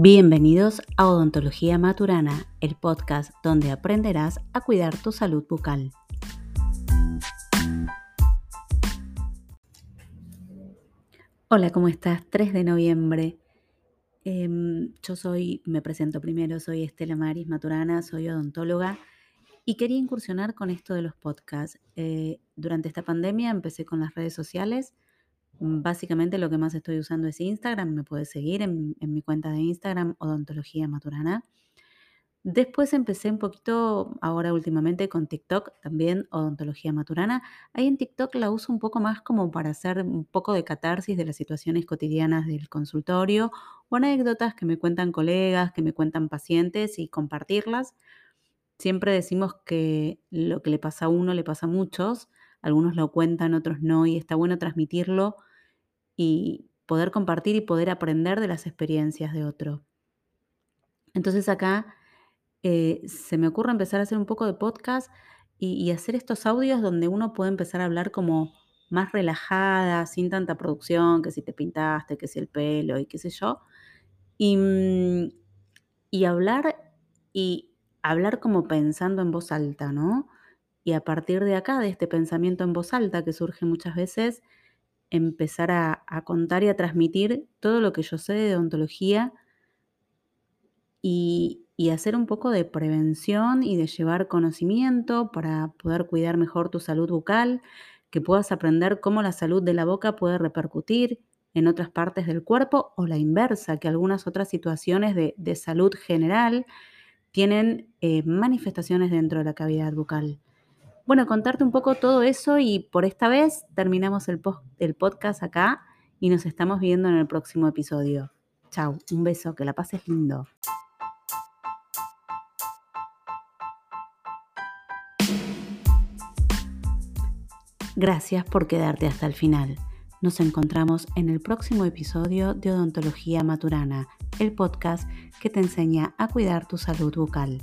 Bienvenidos a Odontología Maturana, el podcast donde aprenderás a cuidar tu salud bucal. Hola, ¿cómo estás? 3 de noviembre. Em, yo soy, me presento primero, soy Estela Maris Maturana, soy odontóloga y quería incursionar con esto de los podcasts. Eh, durante esta pandemia empecé con las redes sociales básicamente lo que más estoy usando es Instagram, me puedes seguir en, mi cuenta de Instagram, Odontología Maturana. Después empecé un poquito, ahora últimamente con TikTok, también Odontología Maturana. Ahí en TikTok la uso un poco más como para hacer un poco de catarsis de las situaciones cotidianas del consultorio o anécdotas que me cuentan colegas, que me cuentan pacientes y compartirlas. Siempre decimos que lo que le pasa a uno le pasa a muchos, algunos lo cuentan, otros no, y está bueno transmitirlo y poder compartir y poder aprender de las experiencias de otro. Entonces acá eh, se me ocurre empezar a hacer un poco de podcast y, hacer estos audios donde uno puede empezar a hablar como más relajada, sin tanta producción, que si te pintaste, que si el pelo y qué sé yo. Y, mm, y hablar y hablar como pensando en voz alta, ¿no? Y a partir de acá, de este pensamiento en voz alta que surge muchas veces, empezar a, contar y a transmitir todo lo que yo sé de odontología y, hacer un poco de prevención y de llevar conocimiento para poder cuidar mejor tu salud bucal, que puedas aprender cómo la salud de la boca puede repercutir en otras partes del cuerpo o la inversa, que algunas otras situaciones de, salud general tienen eh, manifestaciones dentro de la cavidad bucal bueno, contarte un poco todo eso y por esta vez terminamos el, el podcast acá y nos estamos viendo en el próximo episodio. Chao, un beso, que la pases lindo. Gracias por quedarte hasta el final. Nos encontramos en el próximo episodio de Odontología Maturana, el podcast que te enseña a cuidar tu salud bucal.